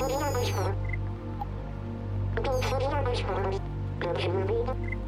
Benzina dos fogos. Benzina dos fogos. Benzina dos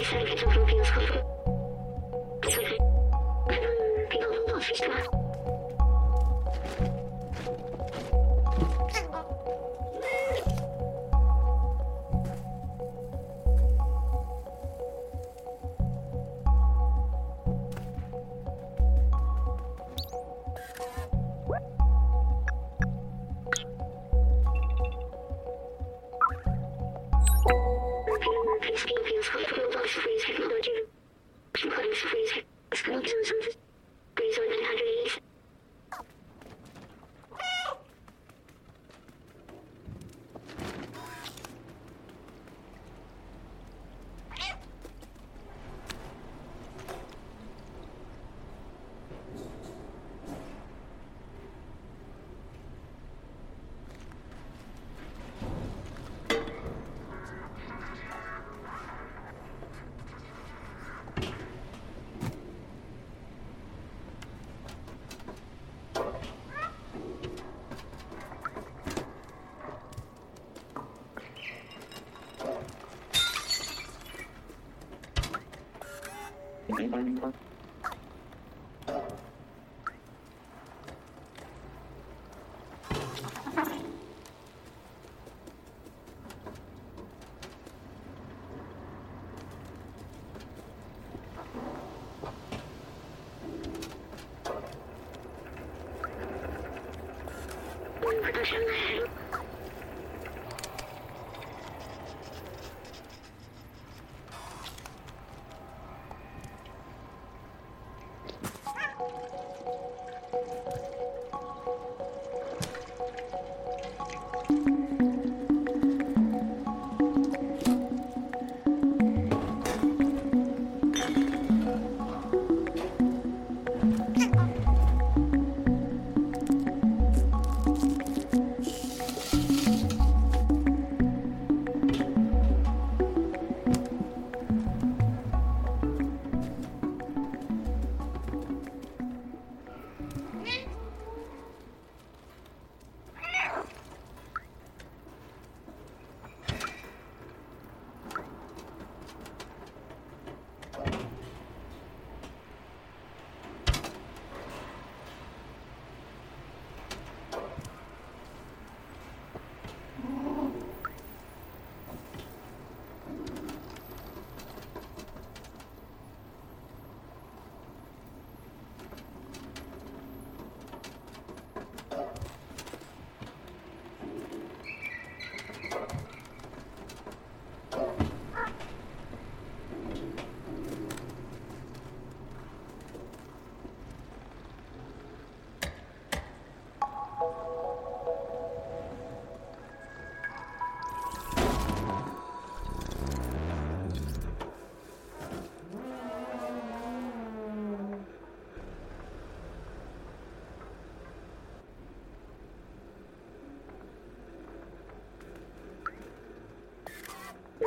Thank you. Продолжение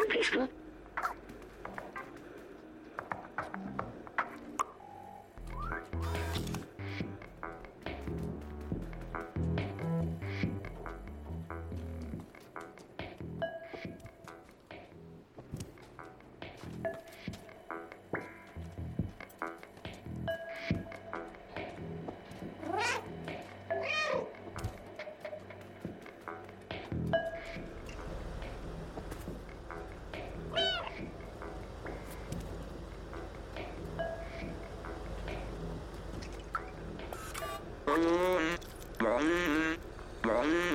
убийство. Bye.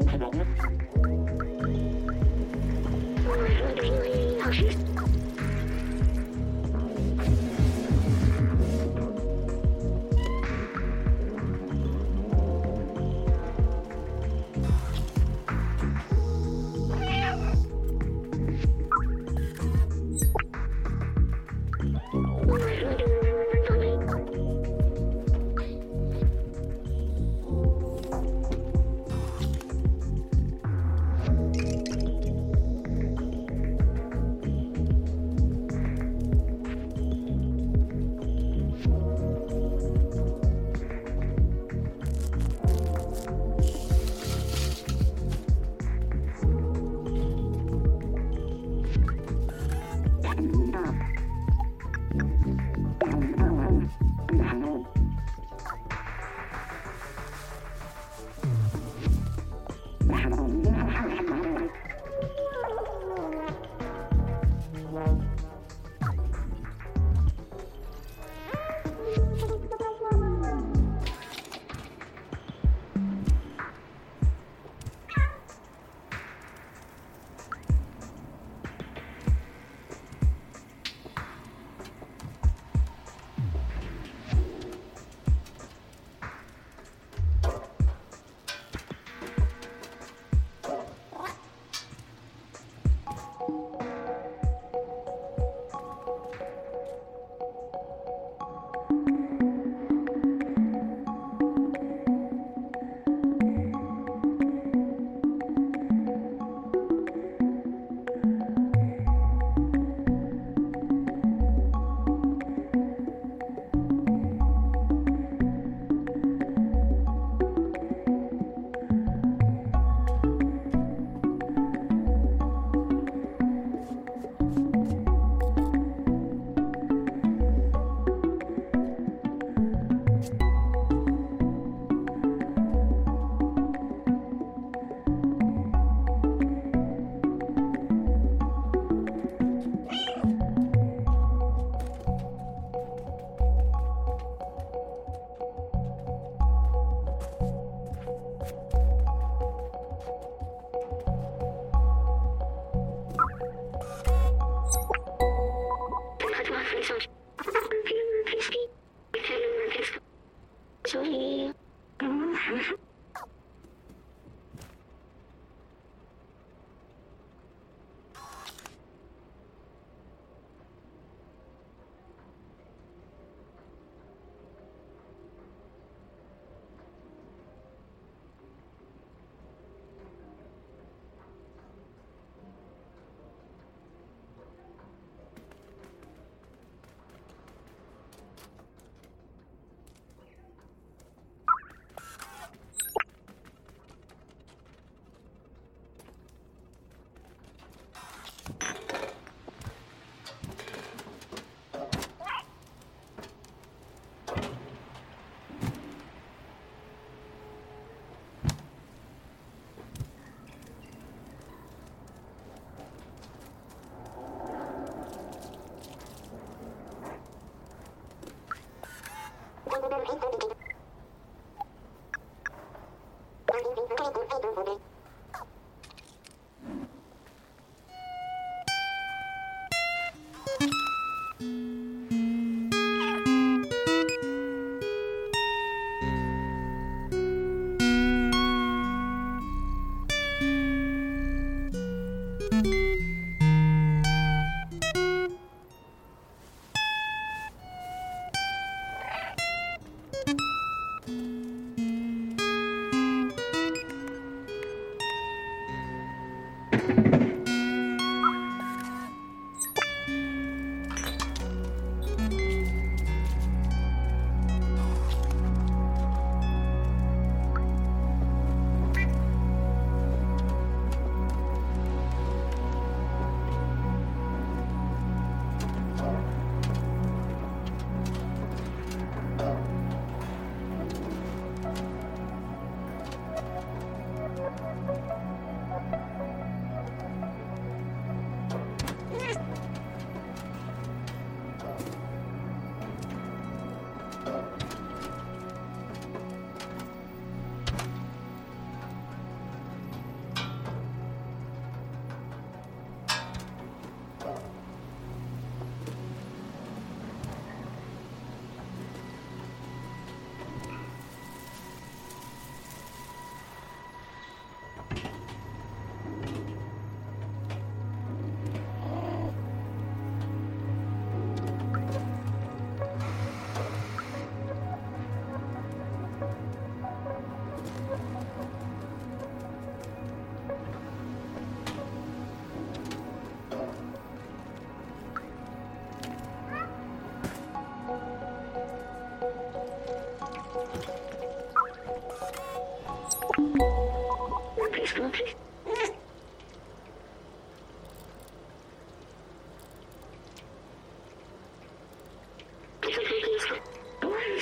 Thank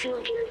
Thank something,